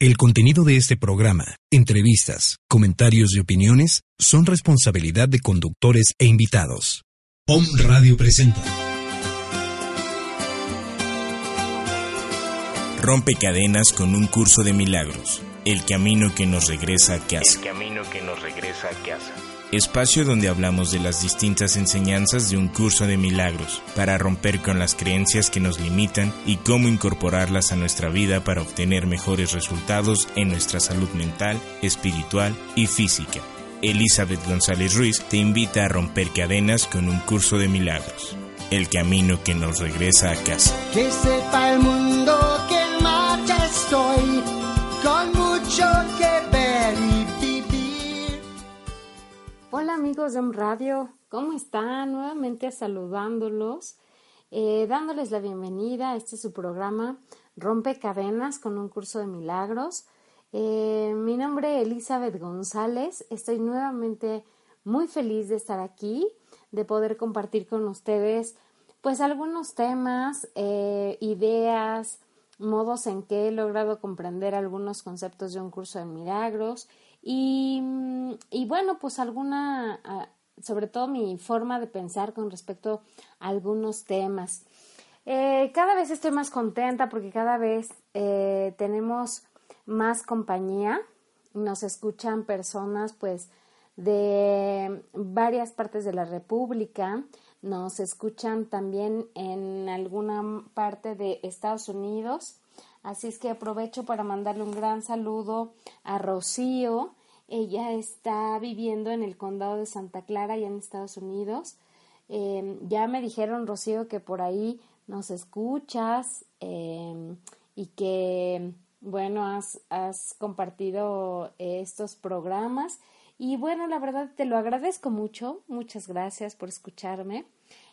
El contenido de este programa, entrevistas, comentarios y opiniones son responsabilidad de conductores e invitados. POM Radio presenta. Rompe cadenas con un curso de milagros. El camino que nos regresa a casa. El camino que nos regresa a casa. Espacio donde hablamos de las distintas enseñanzas de un curso de milagros, para romper con las creencias que nos limitan y cómo incorporarlas a nuestra vida para obtener mejores resultados en nuestra salud mental, espiritual y física. Elizabeth González Ruiz te invita a romper cadenas con un curso de milagros. El camino que nos regresa a casa. Que sepa el mundo que en marcha estoy, con mucho que Hola amigos de Un Radio, ¿cómo están? Nuevamente saludándolos, eh, dándoles la bienvenida este su programa Rompe Cadenas con un curso de milagros. Eh, mi nombre es Elizabeth González, estoy nuevamente muy feliz de estar aquí, de poder compartir con ustedes pues algunos temas, eh, ideas, modos en que he logrado comprender algunos conceptos de un curso de milagros y, y bueno, pues alguna, ah, sobre todo mi forma de pensar con respecto a algunos temas. Eh, cada vez estoy más contenta porque cada vez eh, tenemos más compañía, nos escuchan personas pues de varias partes de la República, nos escuchan también en alguna parte de Estados Unidos. Así es que aprovecho para mandarle un gran saludo a Rocío. Ella está viviendo en el condado de Santa Clara, y en Estados Unidos. Eh, ya me dijeron, Rocío, que por ahí nos escuchas eh, y que, bueno, has, has compartido estos programas. Y bueno, la verdad te lo agradezco mucho. Muchas gracias por escucharme.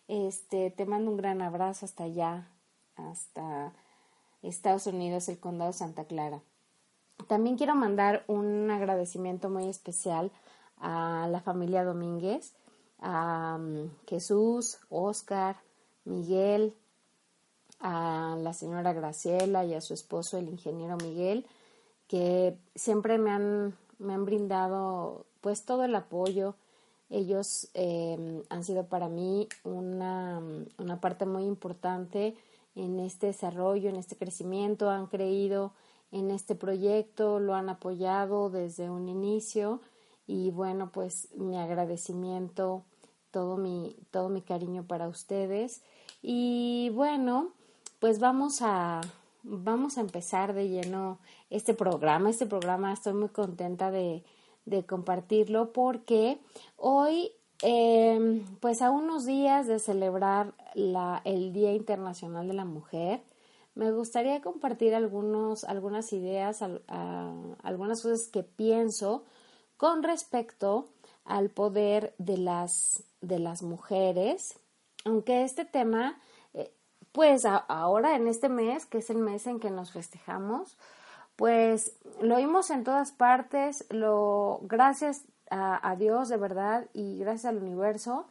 Este, te mando un gran abrazo hasta allá, hasta Estados Unidos, el condado Santa Clara. También quiero mandar un agradecimiento muy especial a la familia Domínguez, a Jesús, Oscar, Miguel, a la señora Graciela y a su esposo, el ingeniero Miguel, que siempre me han, me han brindado pues todo el apoyo. Ellos eh, han sido para mí una, una parte muy importante en este desarrollo, en este crecimiento, han creído en este proyecto, lo han apoyado desde un inicio y bueno, pues mi agradecimiento, todo mi, todo mi cariño para ustedes. Y bueno, pues vamos a, vamos a empezar de lleno este programa. Este programa estoy muy contenta de, de compartirlo porque hoy, eh, pues a unos días de celebrar el Día Internacional de la Mujer, me gustaría compartir algunas ideas, algunas cosas que pienso con respecto al poder de las, mujeres, aunque este tema, eh, pues ahora en este mes, que es el mes en que nos festejamos, pues lo oímos en todas partes, gracias a, Dios de verdad y gracias al universo,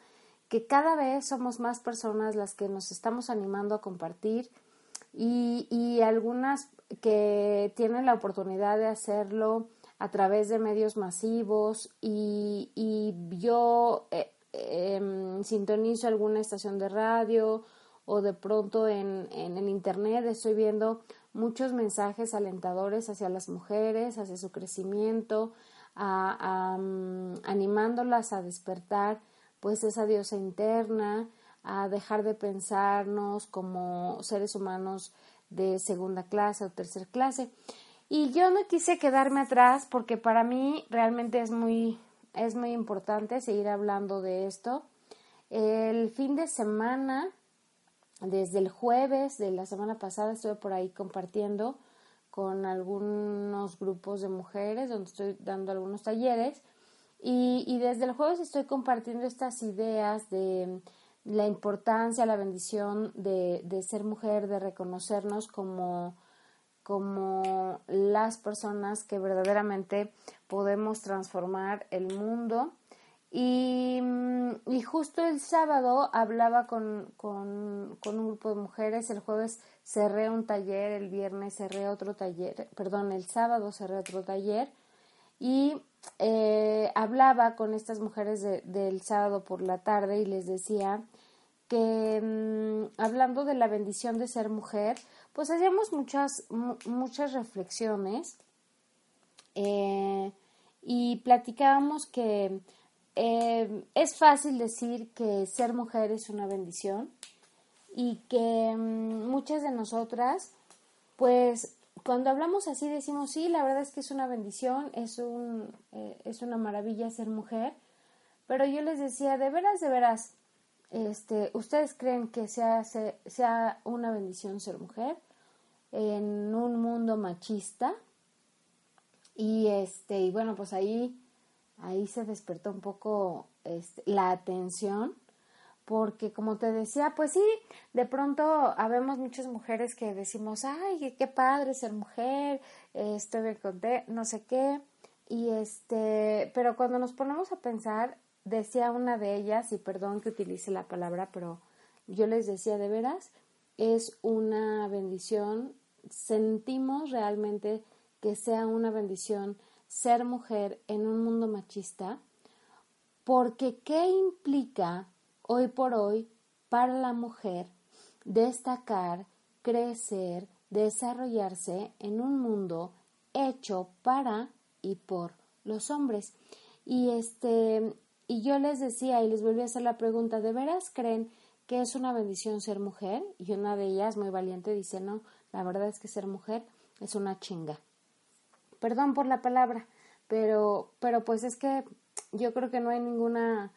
que cada vez somos más personas las que nos estamos animando a compartir y, y algunas que tienen la oportunidad de hacerlo a través de medios masivos y, y yo eh, em, sintonizo alguna estación de radio o de pronto en, en el internet estoy viendo muchos mensajes alentadores hacia las mujeres, hacia su crecimiento, a, animándolas a despertar pues esa diosa interna, a dejar de pensarnos como seres humanos de segunda clase o tercera clase. Y yo no quise quedarme atrás porque para mí realmente es muy, es muy importante seguir hablando de esto. El fin de semana desde el jueves de la semana pasada estuve por ahí compartiendo con algunos grupos de mujeres donde estoy dando algunos talleres y, y desde el jueves estoy compartiendo estas ideas de la importancia, la bendición de, de ser mujer, de reconocernos como, como las personas que verdaderamente podemos transformar el mundo. Y, y justo el sábado hablaba con, con, con, un grupo de mujeres, el jueves cerré un taller, el viernes cerré otro taller, perdón, el sábado cerré otro taller. Y eh, hablaba con estas mujeres del sábado por la tarde y les decía que mm, hablando de la bendición de ser mujer, pues hacíamos muchas, muchas reflexiones eh, y platicábamos que eh, es fácil decir que ser mujer es una bendición y que mm, muchas de nosotras, pues cuando hablamos así decimos, sí, la verdad es que es una bendición, es, un, eh, es una maravilla ser mujer, pero yo les decía, de veras, de veras, este, ¿ustedes creen que sea, sea una bendición ser mujer en un mundo machista? Y este, y bueno, pues ahí, ahí se despertó un poco este, la atención porque como te decía, pues sí, de pronto habemos muchas mujeres que decimos, ay, qué padre ser mujer, estoy bien no sé qué, y este, pero cuando nos ponemos a pensar, decía una de ellas, y perdón que utilice la palabra, pero yo les decía de veras, es una bendición, sentimos realmente que sea una bendición ser mujer en un mundo machista, porque ¿qué implica hoy por hoy para la mujer destacar, crecer, desarrollarse en un mundo hecho para y por los hombres. Y este y yo les decía y les volví a hacer la pregunta, ¿de veras creen que es una bendición ser mujer? Y una de ellas, muy valiente, dice, "No, la verdad es que ser mujer es una chinga." Perdón por la palabra, pero pero pues es que yo creo que no hay ninguna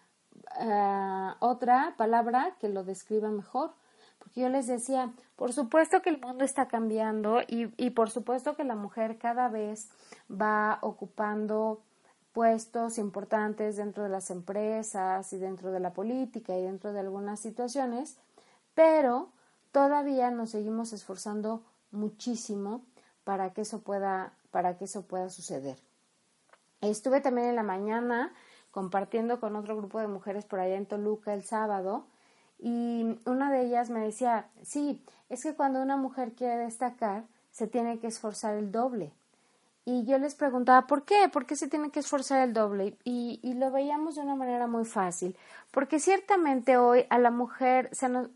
eh, otra palabra que lo describa mejor. Porque yo les decía, por supuesto que el mundo está cambiando y, y por supuesto que la mujer cada vez va ocupando puestos importantes dentro de las empresas y dentro de la política y dentro de algunas situaciones, pero todavía nos seguimos esforzando muchísimo para que eso pueda, para que eso pueda suceder. Estuve también en la mañana compartiendo con otro grupo de mujeres por allá en Toluca el sábado y una de ellas me decía, sí, es que cuando una mujer quiere destacar se tiene que esforzar el doble. Y yo les preguntaba, ¿por qué? ¿Por qué se tiene que esforzar el doble? Y, y lo veíamos de una manera muy fácil, porque ciertamente hoy a la mujer,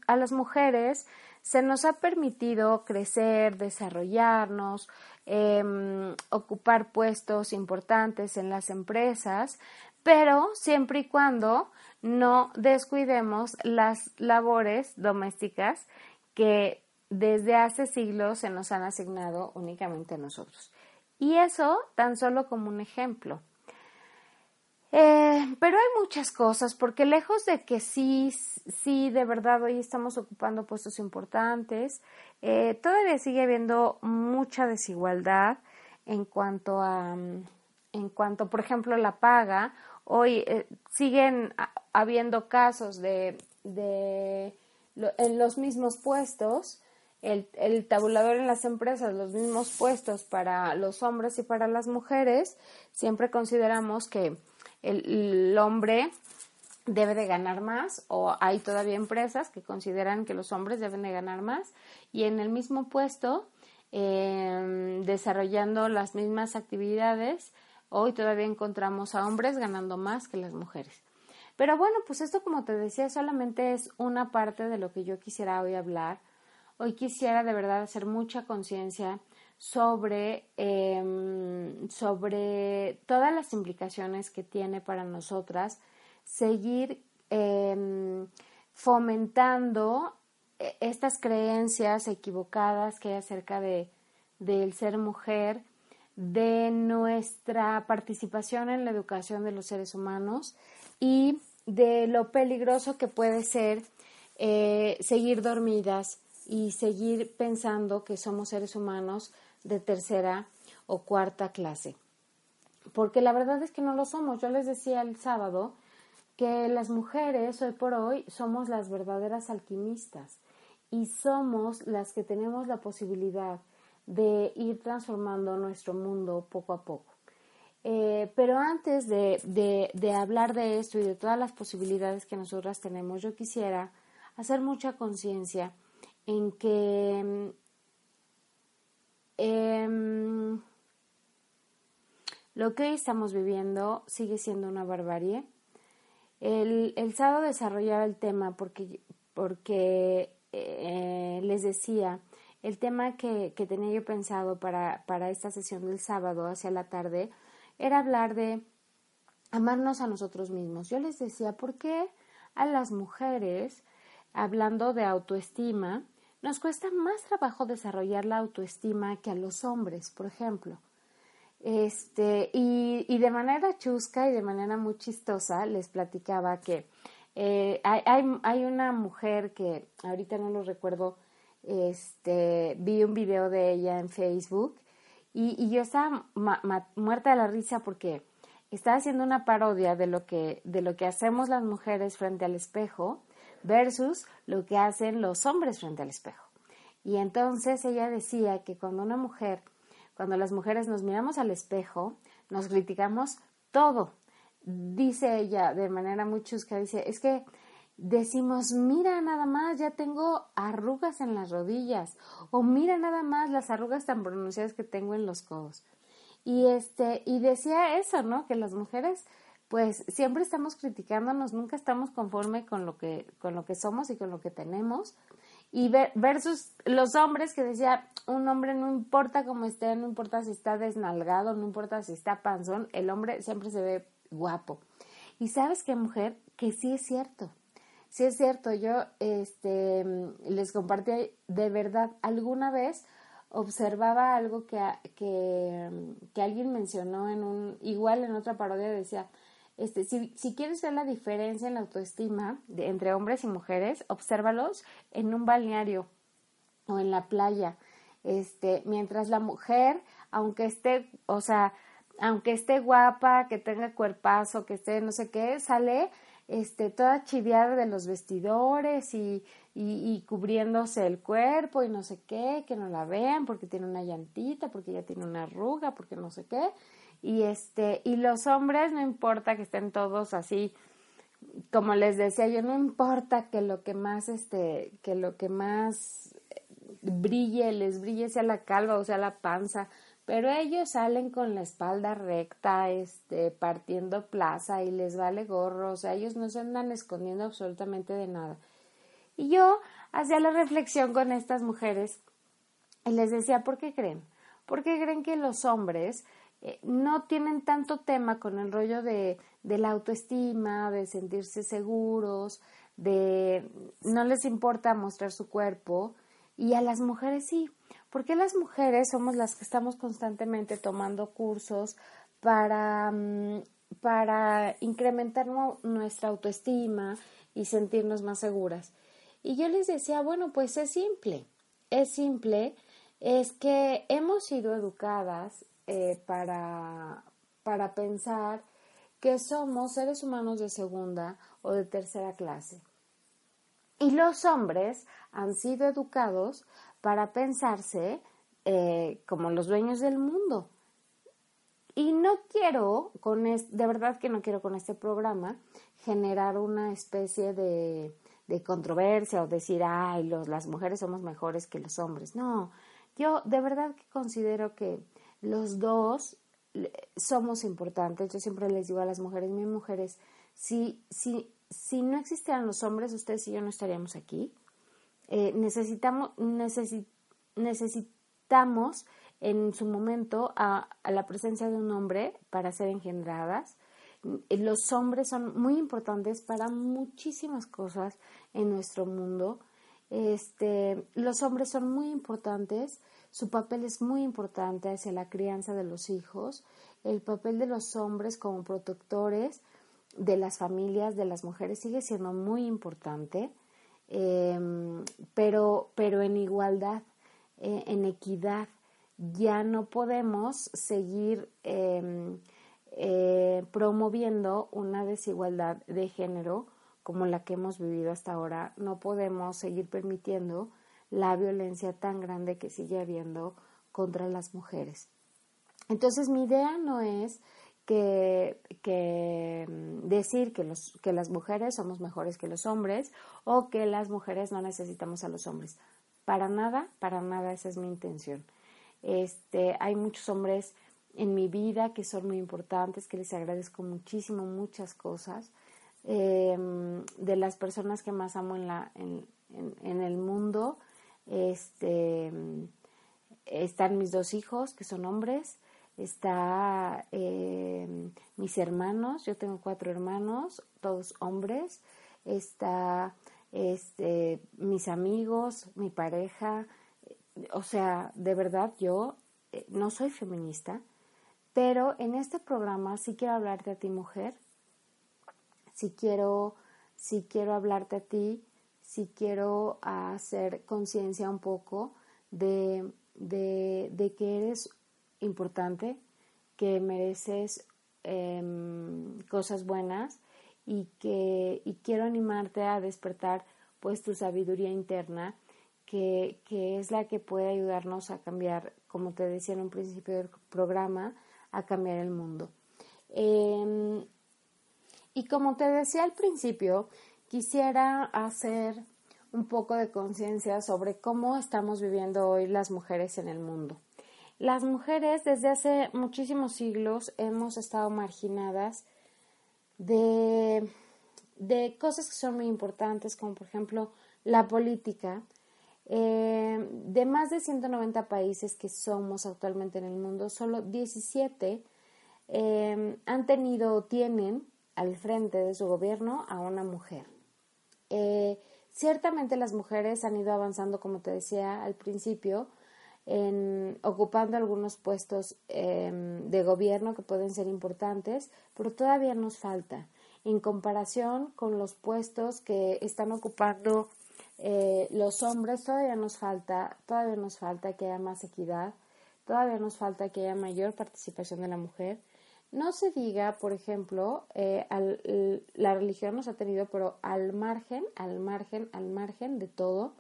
a las mujeres se nos ha permitido crecer, desarrollarnos, em, ocupar puestos importantes en las empresas, pero siempre y cuando no descuidemos las labores domésticas que desde hace siglos se nos han asignado únicamente a nosotros. Y eso tan solo como un ejemplo. Eh, pero hay muchas cosas, porque lejos de que sí, sí, de verdad hoy estamos ocupando puestos importantes, eh, todavía sigue habiendo mucha desigualdad en cuanto a, en cuanto, por ejemplo, la paga. Hoy eh, siguen habiendo casos de, de en los mismos puestos, el, el, tabulador en las empresas, los mismos puestos para los hombres y para las mujeres, siempre consideramos que el, hombre debe de ganar más o hay todavía empresas que consideran que los hombres deben de ganar más y en el mismo puesto, eh, desarrollando las mismas actividades, Hoy todavía encontramos a hombres ganando más que las mujeres. Pero bueno, pues esto como te decía solamente es una parte de lo que yo quisiera hoy hablar. Hoy quisiera de verdad hacer mucha conciencia sobre, em, sobre todas las implicaciones que tiene para nosotras seguir em, fomentando eh, estas creencias equivocadas que hay acerca de del ser mujer de nuestra participación en la educación de los seres humanos y de lo peligroso que puede ser eh, seguir dormidas y seguir pensando que somos seres humanos de tercera o cuarta clase. Porque la verdad es que no lo somos. Yo les decía el sábado que las mujeres hoy por hoy somos las verdaderas alquimistas y somos las que tenemos la posibilidad de ir transformando nuestro mundo poco a poco. Eh, pero antes de, de, hablar de esto y de todas las posibilidades que nosotras tenemos, yo quisiera hacer mucha conciencia en que em, lo que hoy estamos viviendo sigue siendo una barbarie. El, sábado desarrollaba el tema porque, porque eh, les decía, el tema que, que tenía yo pensado para, para esta sesión del sábado hacia la tarde era hablar de amarnos a nosotros mismos. Yo les decía, ¿por qué a las mujeres, hablando de autoestima, nos cuesta más trabajo desarrollar la autoestima que a los hombres, por ejemplo? Este, y, y de manera chusca y de manera muy chistosa les platicaba que eh, hay, hay, una mujer que ahorita no lo recuerdo, este, vi un video de ella en Facebook y, yo estaba muerta de la risa porque estaba haciendo una parodia de lo, que, de lo que hacemos las mujeres frente al espejo versus lo que hacen los hombres frente al espejo. Y entonces ella decía que cuando una mujer, cuando las mujeres nos miramos al espejo, nos criticamos todo. Dice ella de manera muy chusca, dice, es que decimos, mira nada más, ya tengo arrugas en las rodillas, o mira nada más las arrugas tan pronunciadas que tengo en los codos. Y este, y decía eso, ¿no? Que las mujeres, pues, siempre estamos criticándonos, nunca estamos conforme con lo que, con lo que somos y con lo que tenemos. Y versus los hombres que decía, un hombre no importa cómo esté, no importa si está desnalgado, no importa si está panzón, el hombre siempre se ve guapo. Y sabes qué, mujer, que sí es cierto Sí es cierto, yo este, les compartí de verdad, alguna vez observaba algo que, que, que, alguien mencionó en un, igual en otra parodia decía, este, si, si quieres ver la diferencia en la autoestima de, entre hombres y mujeres, obsérvalos en un balneario o en la playa. Este, mientras la mujer, aunque esté, o sea, aunque esté guapa, que tenga cuerpazo, que esté no sé qué, sale este, toda chiviada de los vestidores y, y, cubriéndose el cuerpo y no sé qué, que no la vean porque tiene una llantita, porque ya tiene una arruga, porque no sé qué. Y este, y los hombres no importa que estén todos así, como les decía yo, no importa que lo que más, este, que lo que más brille, les brille sea la calva o sea la panza, pero ellos salen con la espalda recta, este, partiendo plaza y les vale gorro, o sea, ellos no se andan escondiendo absolutamente de nada. Y yo hacía la reflexión con estas mujeres y les decía, ¿por qué creen? ¿Por qué creen que los hombres eh, no tienen tanto tema con el rollo de, de la autoestima, de sentirse seguros, de no les importa mostrar su cuerpo y a las mujeres sí? porque las mujeres somos las que estamos constantemente tomando cursos para, mm, para incrementar nuestra autoestima y sentirnos más seguras. Y yo les decía, bueno, pues es simple, es simple, es que hemos sido educadas eh, para, para pensar que somos seres humanos de segunda o de tercera clase. Y los hombres han sido educados para pensarse eh, como los dueños del mundo. Y no quiero, con de verdad que no quiero con este programa generar una especie de, de controversia o decir, ay, los, las mujeres somos mejores que los hombres. No, yo de verdad que considero que los dos somos importantes. Yo siempre les digo a las mujeres, mis mujeres, si, no existieran los hombres, ustedes y yo no estaríamos aquí. Eh, necesitamos, necesitamos en su momento a, la presencia de un hombre para ser engendradas. Los hombres son muy importantes para muchísimas cosas en nuestro mundo. Este, los hombres son muy importantes, su papel es muy importante hacia la crianza de los hijos, el papel de los hombres como protectores de las familias, de las mujeres, sigue siendo muy importante. Em, pero, pero en igualdad, eh, en equidad. ya no podemos seguir em, eh, promoviendo una desigualdad de género como la que hemos vivido hasta ahora. No podemos seguir permitiendo la violencia tan grande que sigue habiendo contra las mujeres. Entonces mi idea no es que, mm, decir que, las mujeres somos mejores que los hombres o que las mujeres no necesitamos a los hombres. Para nada, para nada esa es mi intención. Este, hay muchos hombres en mi vida que son muy importantes, que les agradezco muchísimo muchas cosas. Em, de las personas que más amo en, el mundo, este, están mis dos hijos, que son hombres, está em, mis hermanos, yo tengo cuatro hermanos, todos hombres, está este, mis amigos, mi pareja, o sea, de verdad yo eh, no soy feminista, pero en este programa sí quiero hablarte a ti mujer, sí quiero, sí quiero hablarte a ti, sí quiero hacer conciencia un poco de, de, de, que eres importante, que mereces em, cosas buenas y que y quiero animarte a despertar pues tu sabiduría interna que, que, es la que puede ayudarnos a cambiar, como te decía en un principio del programa, a cambiar el mundo. Em, y como te decía al principio, quisiera hacer un poco de conciencia sobre cómo estamos viviendo hoy las mujeres en el mundo. Las mujeres desde hace muchísimos siglos hemos estado marginadas de, de cosas que son muy importantes, como por ejemplo la política, eh, de más de 190 países que somos actualmente en el mundo, solo 17 eh, han tenido o tienen al frente de su gobierno a una mujer. Eh, ciertamente las mujeres han ido avanzando, como te decía al principio, en ocupando algunos puestos de gobierno que pueden ser importantes, pero todavía nos falta en comparación con los puestos que están ocupando eh, los hombres todavía nos falta, todavía nos falta que haya más equidad, todavía nos falta que haya mayor participación de la mujer. No se diga, por ejemplo, eh, la religión nos ha tenido, pero al margen, al margen, al margen de todo,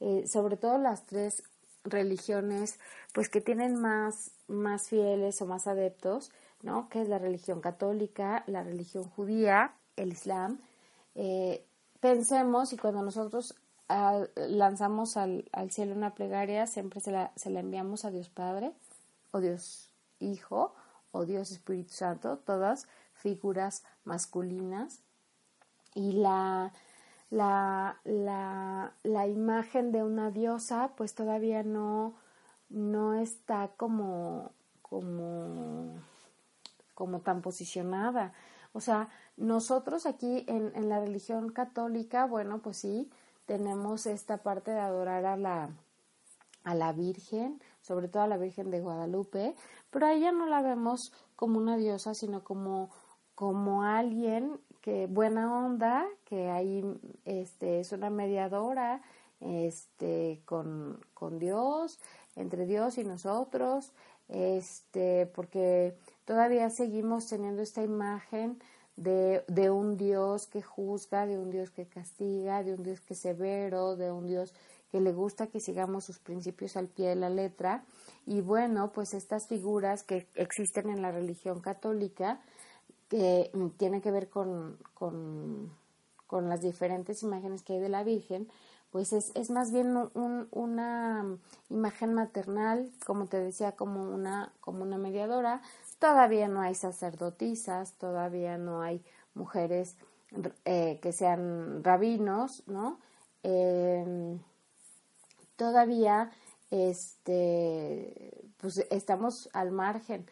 eh, sobre todo las tres religiones, pues que tienen más, más fieles o más adeptos, ¿no? Que es la religión católica, la religión judía, el Islam. pensemos y cuando nosotros lanzamos al, cielo una plegaria, siempre se la, se la enviamos a Dios Padre, o Dios Hijo, o Dios Espíritu Santo, todas figuras masculinas. Y la, la, la, la imagen de una diosa, pues todavía no, no está como, como, como tan posicionada. O sea, nosotros aquí en, en la religión católica, bueno, pues sí, tenemos esta parte de adorar a la, a la Virgen, sobre todo a la Virgen de Guadalupe, pero a ella no la vemos como una diosa, sino como, como alguien que buena onda, que ahí este, es una mediadora este, con, con Dios, entre Dios y nosotros, este, porque todavía seguimos teniendo esta imagen de, de, un Dios que juzga, de un Dios que castiga, de un Dios que es severo, de un Dios que le gusta que sigamos sus principios al pie de la letra. Y bueno, pues estas figuras que existen en la religión católica, que tienen que ver con, con, con las diferentes imágenes que hay de la Virgen, pues es, es más bien un, una imagen maternal, como te decía, como una, como una mediadora, Todavía no hay sacerdotisas, todavía no hay mujeres eh, que sean rabinos, ¿no? Em, todavía este, pues estamos al margen.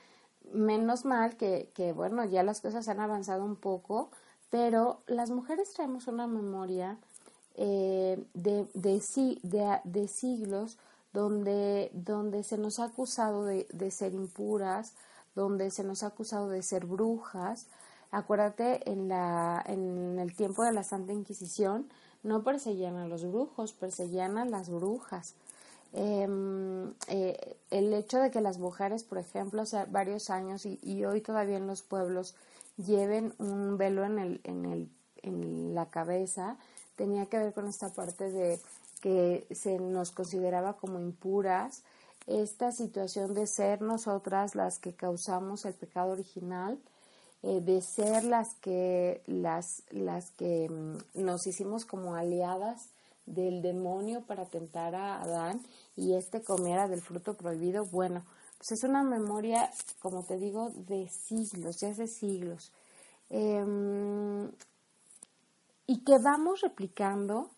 Menos mal que, que, bueno, ya las cosas han avanzado un poco, pero las mujeres traemos una memoria eh, de, de, de, siglos donde, donde se nos ha acusado de, de ser impuras, donde se nos ha acusado de ser brujas. Acuérdate, en, la, en el tiempo de la Santa Inquisición no perseguían a los brujos, perseguían a las brujas. Em, eh, el hecho de que las mujeres, por ejemplo, hace varios años y, hoy todavía en los pueblos lleven un velo en, el, en, el, en la cabeza, tenía que ver con esta parte de que se nos consideraba como impuras, esta situación de ser nosotras las que causamos el pecado original, eh, de ser las que, las, las que mm, nos hicimos como aliadas del demonio para tentar a Adán y este comiera del fruto prohibido, bueno, pues es una memoria, como te digo, de siglos, ya hace siglos. Em, y que vamos replicando.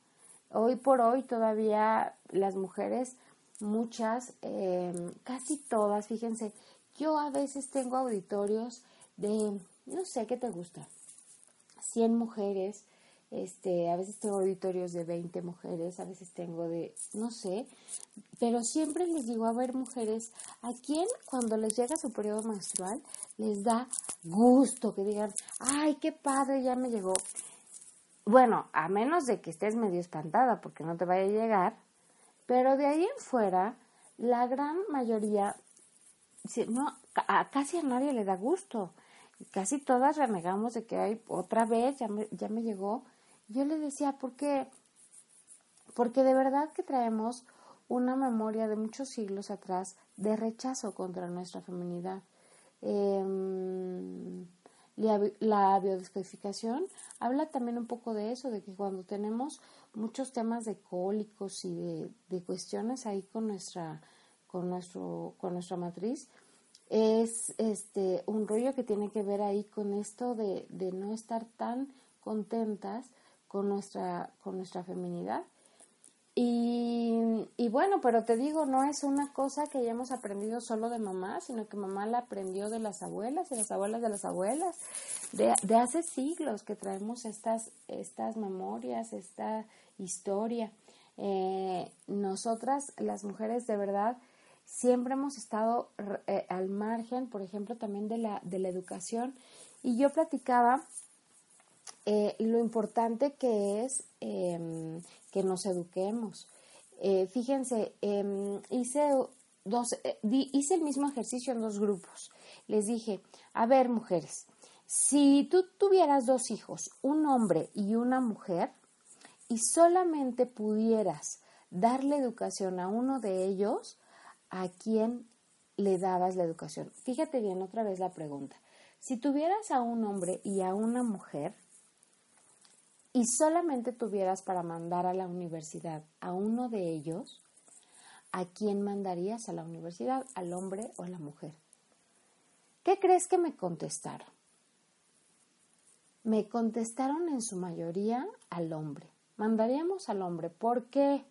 Hoy por hoy todavía las mujeres, muchas, em, casi todas, fíjense, yo a veces tengo auditorios de, no sé qué te gusta, 100 mujeres, este, a veces tengo auditorios de 20 mujeres, a veces tengo de, no sé, pero siempre les digo, a ver, mujeres, ¿a quién cuando les llega su periodo menstrual les da gusto que digan, ay, qué padre, ya me llegó? Bueno, a menos de que estés medio espantada porque no te vaya a llegar, pero de ahí en fuera, la gran mayoría, no, a casi a nadie le da gusto. Casi todas renegamos de que hay otra vez, ya me, ya me llegó. Yo le decía, ¿por qué? Porque de verdad que traemos una memoria de muchos siglos atrás de rechazo contra nuestra feminidad. Em, la, biodescodificación habla también un poco de eso, de que cuando tenemos muchos temas de cólicos y de, de cuestiones ahí con nuestra, con, nuestro, con nuestra matriz, es este un rollo que tiene que ver ahí con esto de, de no estar tan contentas con nuestra, con nuestra feminidad. Y, y, bueno, pero te digo, no es una cosa que hayamos aprendido solo de mamá, sino que mamá la aprendió de las abuelas y las abuelas de las abuelas, de, de hace siglos que traemos estas, estas memorias, esta historia. Eh, nosotras, las mujeres, de verdad, siempre hemos estado eh, al margen, por ejemplo, también de la, de la educación. Y yo platicaba eh, lo importante que es em, que nos eduquemos. Eh, fíjense, em, hice, dos, hice el mismo ejercicio en dos grupos. Les dije, a ver, mujeres, si tú tuvieras dos hijos, un hombre y una mujer, y solamente pudieras darle educación a uno de ellos, ¿a quién le dabas la educación? Fíjate bien otra vez la pregunta. Si tuvieras a un hombre y a una mujer, y solamente tuvieras para mandar a la universidad a uno de ellos, ¿a quién mandarías a la universidad? ¿Al hombre o a la mujer? ¿Qué crees que me contestaron? Me contestaron en su mayoría al hombre. Mandaríamos al hombre. ¿Por qué?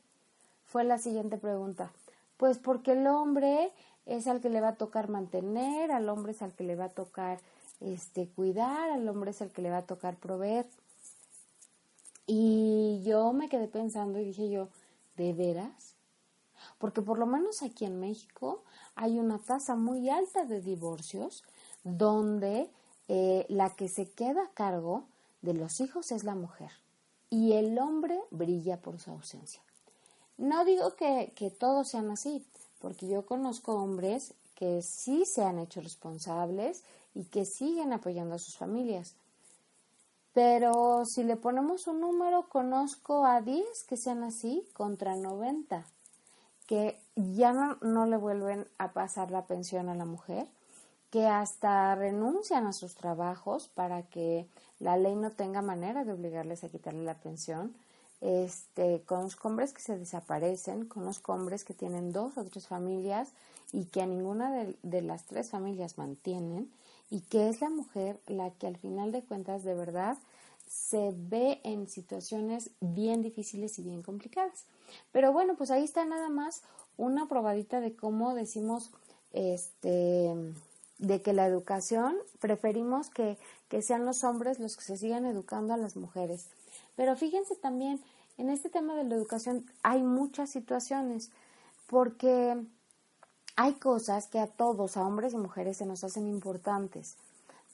Fue la siguiente pregunta. Pues porque el hombre es al que le va a tocar mantener, al hombre es al que le va a tocar este, cuidar, al hombre es al que le va a tocar proveer. Y yo me quedé pensando y dije yo, ¿de veras? Porque por lo menos aquí en México hay una tasa muy alta de divorcios donde eh, la que se queda a cargo de los hijos es la mujer y el hombre brilla por su ausencia. No digo que, todos sean así, porque yo conozco hombres que sí se han hecho responsables y que siguen apoyando a sus familias. Pero si le ponemos un número, conozco a 10 que sean así contra 90, que ya no, le vuelven a pasar la pensión a la mujer, que hasta renuncian a sus trabajos para que la ley no tenga manera de obligarles a quitarle la pensión. Este, conozco hombres que se desaparecen, conozco hombres que tienen dos o tres familias y que a ninguna de, las tres familias mantienen y que es la mujer la que al final de cuentas de verdad se ve en situaciones bien difíciles y bien complicadas. Pero bueno, pues ahí está nada más una probadita de cómo decimos este de que la educación preferimos que sean los hombres los que se sigan educando a las mujeres. Pero fíjense también, en este tema de la educación hay muchas situaciones, porque hay cosas que a todos, a hombres y mujeres, se nos hacen importantes,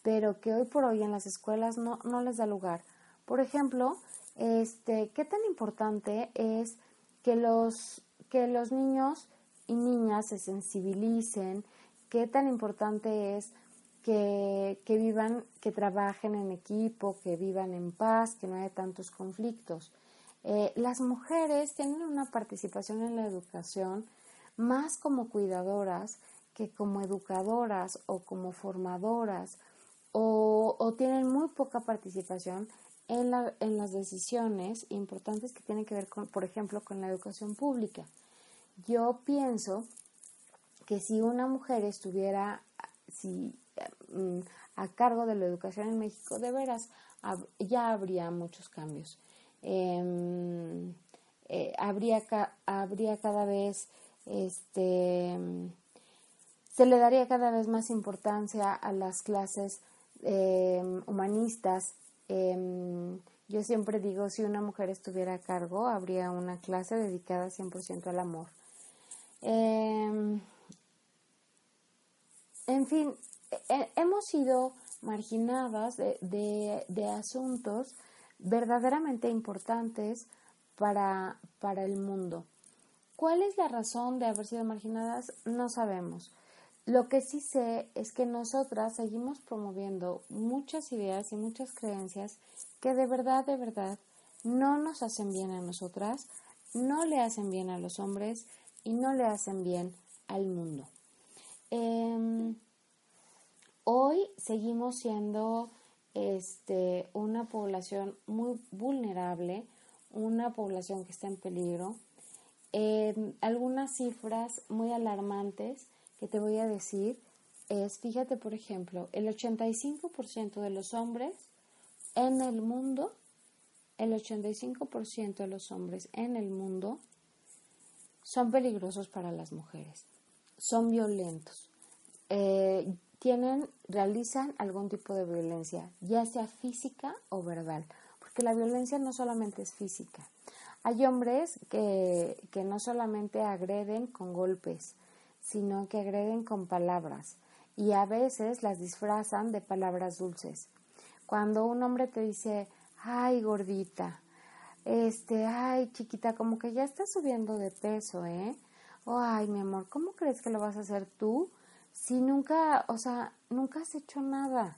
pero que hoy por hoy en las escuelas no, no les da lugar. Por ejemplo, este, ¿qué tan importante es que los que los niños y niñas se sensibilicen, qué tan importante es que, vivan, que trabajen en equipo, que vivan en paz, que no haya tantos conflictos. Eh, las mujeres tienen una participación en la educación más como cuidadoras que como educadoras o como formadoras o, tienen muy poca participación en, en, las decisiones importantes que tienen que ver con, por ejemplo, con la educación pública. Yo pienso que si una mujer estuviera mm, a cargo de la educación en México, de veras, ya habría muchos cambios. Em, eh, habría, habría cada vez, este, se le daría cada vez más importancia a las clases em, humanistas. Em, yo siempre digo, si una mujer estuviera a cargo, habría una clase dedicada 100% al amor. en fin, hemos sido marginadas de, asuntos verdaderamente importantes para, para el mundo. ¿Cuál es la razón de haber sido marginadas? No sabemos. Lo que sí sé es que nosotras seguimos promoviendo muchas ideas y muchas creencias que de verdad, de verdad, no nos hacen bien a nosotras, no le hacen bien a los hombres y no le hacen bien al mundo. Em, Hoy seguimos siendo este, una población muy vulnerable, una población que está en peligro. algunas cifras muy alarmantes que te voy a decir es, fíjate por ejemplo, el 85% de los hombres en el mundo, el 85% de los hombres en el mundo son peligrosos para las mujeres, son violentos. Eh, tienen, realizan algún tipo de violencia, ya sea física o verbal, porque la violencia no solamente es física. Hay hombres que, que no solamente agreden con golpes, sino que agreden con palabras y a veces las disfrazan de palabras dulces. Cuando un hombre te dice, ay gordita, este, ay chiquita, como que ya estás subiendo de peso, ¿eh? O ay mi amor, ¿cómo crees que lo vas a hacer tú? Si nunca, o sea, nunca has hecho nada.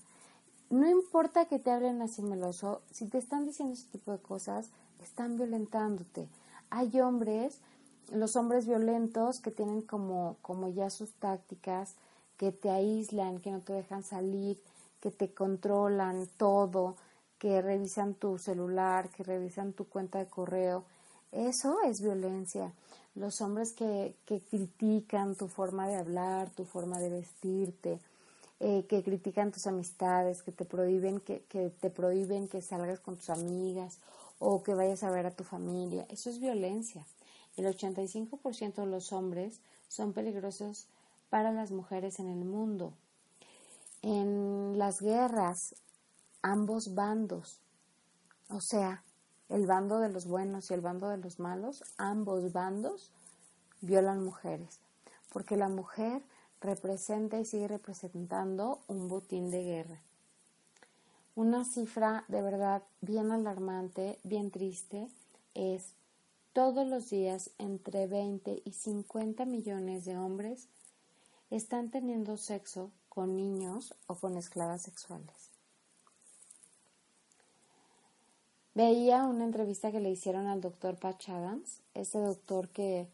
No importa que te hablen así meloso, si te están diciendo ese tipo de cosas, están violentándote. Hay hombres, los hombres violentos que tienen como, como ya sus tácticas, que te aíslan, que no te dejan salir, que te controlan todo, que revisan tu celular, que revisan tu cuenta de correo. Eso es violencia los hombres que, que critican tu forma de hablar, tu forma de vestirte, eh, que critican tus amistades, que te prohíben que, que te prohíben que salgas con tus amigas o que vayas a ver a tu familia. Eso es violencia. El 85% de los hombres son peligrosos para las mujeres en el mundo. En las guerras, ambos bandos, o sea, el bando de los buenos y el bando de los malos, ambos bandos violan mujeres, porque la mujer representa y sigue representando un botín de guerra. Una cifra de verdad bien alarmante, bien triste, es todos los días entre 20 y 50 millones de hombres están teniendo sexo con niños o con esclavas sexuales. Veía una entrevista que le hicieron al doctor Patch Adams, ese doctor que,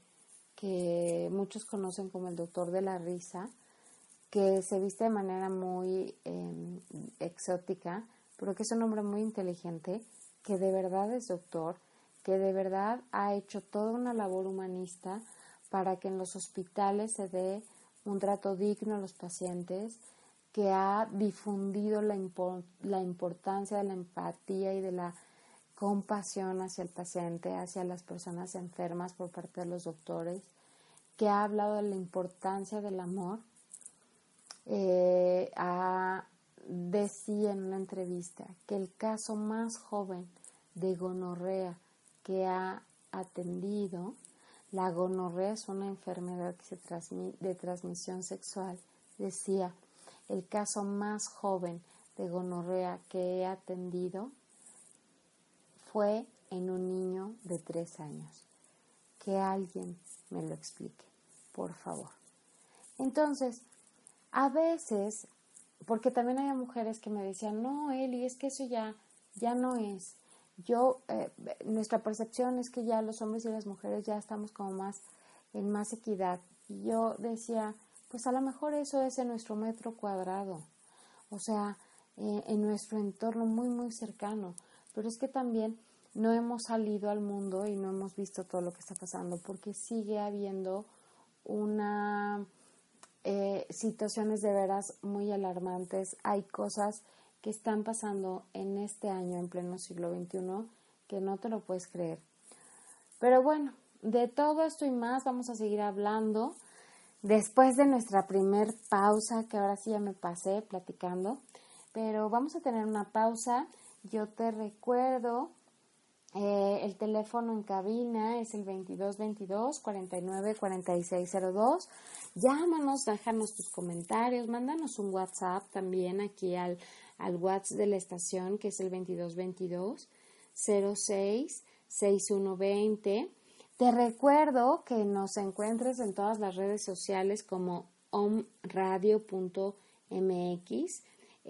que muchos conocen como el doctor de la risa, que se viste de manera muy em, exótica, pero que es un hombre muy inteligente, que de verdad es doctor, que de verdad ha hecho toda una labor humanista para que en los hospitales se dé un trato digno a los pacientes, que ha difundido la, la importancia de la empatía y de la compasión hacia el paciente, hacia las personas enfermas por parte de los doctores, que ha hablado de la importancia del amor. Eh, decía en una entrevista que el caso más joven de gonorrea que ha atendido, la gonorrea es una enfermedad que se de transmisión sexual, decía, el caso más joven de gonorrea que he atendido fue en un niño de tres años. Que alguien me lo explique, por favor. Entonces, a veces, porque también hay mujeres que me decían, no, Eli, es que eso ya, ya no es. Yo, eh, nuestra percepción es que ya los hombres y las mujeres ya estamos como más en más equidad. Y yo decía, pues a lo mejor eso es en nuestro metro cuadrado, o sea, eh, en nuestro entorno muy, muy cercano. Pero es que también no hemos salido al mundo y no hemos visto todo lo que está pasando, porque sigue habiendo una eh, situaciones de veras muy alarmantes. Hay cosas que están pasando en este año, en pleno siglo XXI, que no te lo puedes creer. Pero bueno, de todo esto y más vamos a seguir hablando después de nuestra primer pausa, que ahora sí ya me pasé platicando. Pero vamos a tener una pausa. Yo te recuerdo eh, el teléfono en cabina es el 2222 49 4602. Llámanos, déjanos tus comentarios, mándanos un WhatsApp también aquí al, al WhatsApp de la estación que es el 2222 06 6120. Te recuerdo que nos encuentres en todas las redes sociales como omradio.mx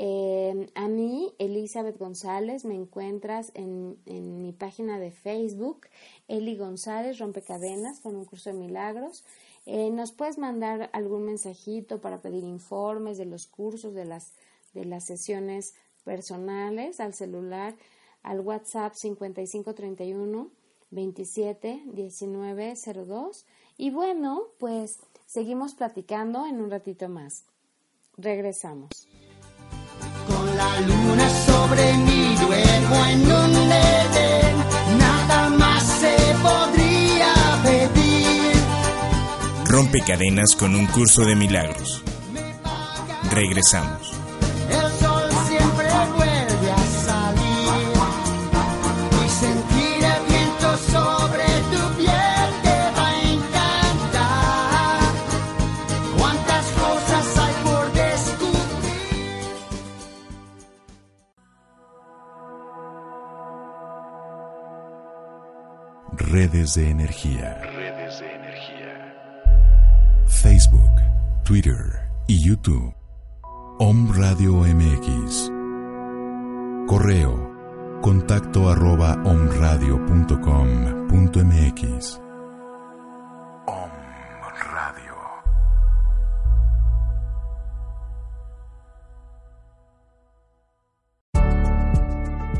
eh, a mí, Elizabeth González, me encuentras en, mi página de Facebook, Eli González, Rompecadenas, con un curso de milagros. Eh, nos puedes mandar algún mensajito para pedir informes de los cursos, de las, de las sesiones personales al celular, al WhatsApp 5531 27 19 02. Y bueno, pues seguimos platicando en un ratito más. Regresamos la luna sobre mi luego en un Edén, nada más se podría pedir. Rompe cadenas con un curso de milagros. Regresamos. Redes de energía. Redes de energía. Facebook, Twitter y YouTube. Om Radio MX. Correo. Contacto arroba omradio.com.mx.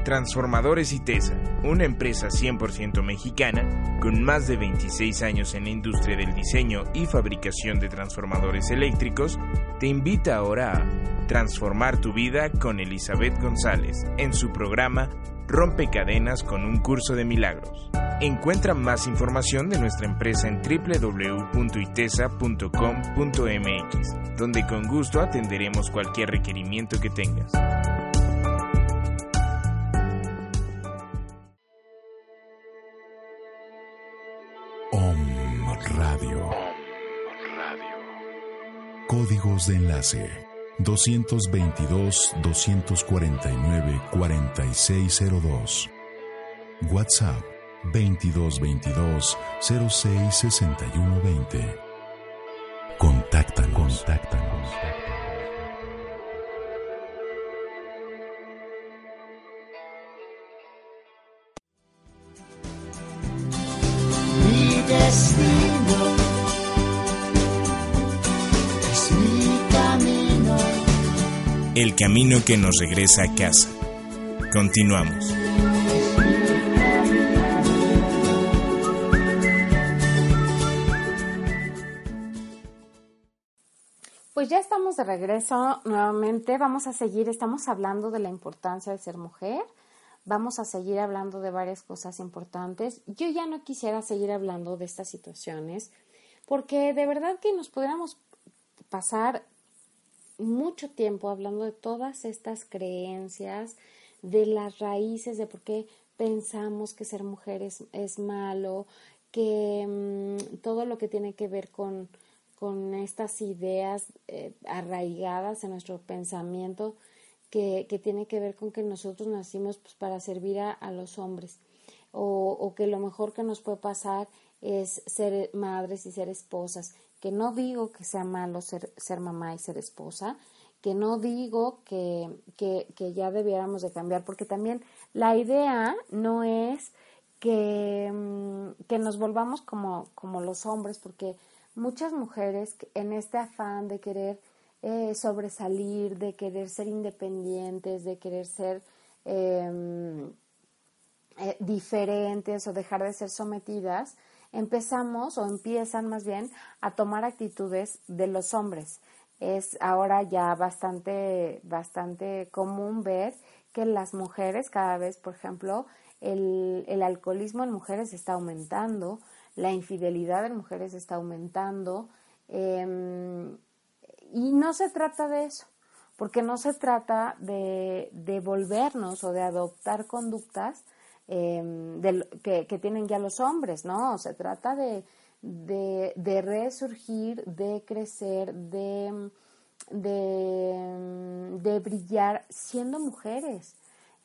Transformadores ITESA, una empresa 100% mexicana con más de 26 años en la industria del diseño y fabricación de transformadores eléctricos, te invita ahora a transformar tu vida con Elizabeth González en su programa Rompe Cadenas con un curso de milagros. Encuentra más información de nuestra empresa en www.itesa.com.mx, donde con gusto atenderemos cualquier requerimiento que tengas. Códigos de enlace 222-249-4602. WhatsApp 2222-066120. Contáctanos. Contáctanos. Mi destino El camino que nos regresa a casa. Continuamos. Pues ya estamos de regreso nuevamente. Vamos a seguir, estamos hablando de la importancia de ser mujer. Vamos a seguir hablando de varias cosas importantes. Yo ya no quisiera seguir hablando de estas situaciones porque de verdad que nos pudiéramos pasar mucho tiempo hablando de todas estas creencias, de las raíces de por qué pensamos que ser mujer es, malo, que mm, todo lo que tiene que ver con, con estas ideas eh, arraigadas en nuestro pensamiento, que, que, tiene que ver con que nosotros nacimos pues, para servir a, los hombres, o, que lo mejor que nos puede pasar es ser madres y ser esposas, que no digo que sea malo ser, ser mamá y ser esposa, que no digo que, que, que ya debiéramos de cambiar, porque también la idea no es que, mm, que nos volvamos como, como los hombres, porque muchas mujeres en este afán de querer eh, sobresalir, de querer ser independientes, de querer ser em, eh, diferentes o dejar de ser sometidas, empezamos o empiezan más bien a tomar actitudes de los hombres. Es ahora ya bastante, bastante común ver que las mujeres cada vez, por ejemplo, el, el alcoholismo en mujeres está aumentando, la infidelidad en mujeres está aumentando. Em, y no se trata de eso, porque no se trata de, de volvernos o de adoptar conductas em, que, tienen ya los hombres, ¿no? Se trata de, de, de resurgir, de crecer, de, de, de brillar siendo mujeres.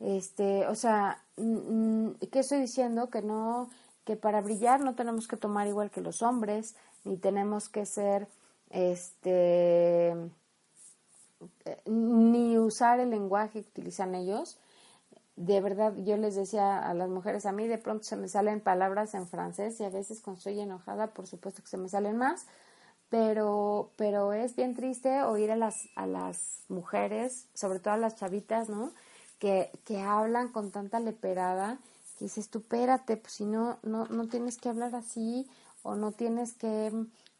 Este, o sea, ¿qué estoy diciendo? Que no, que para brillar no tenemos que tomar igual que los hombres, ni tenemos que ser, este, ni usar el lenguaje que utilizan ellos. De verdad, yo les decía a las mujeres, a mí de pronto se me salen palabras en francés y a veces cuando estoy enojada, por supuesto que se me salen más, pero, pero es bien triste oír a las, a las mujeres, sobre todo a las chavitas, ¿no? que, que hablan con tanta leperada que dices, tú pues si no, no, no tienes que hablar así o no tienes que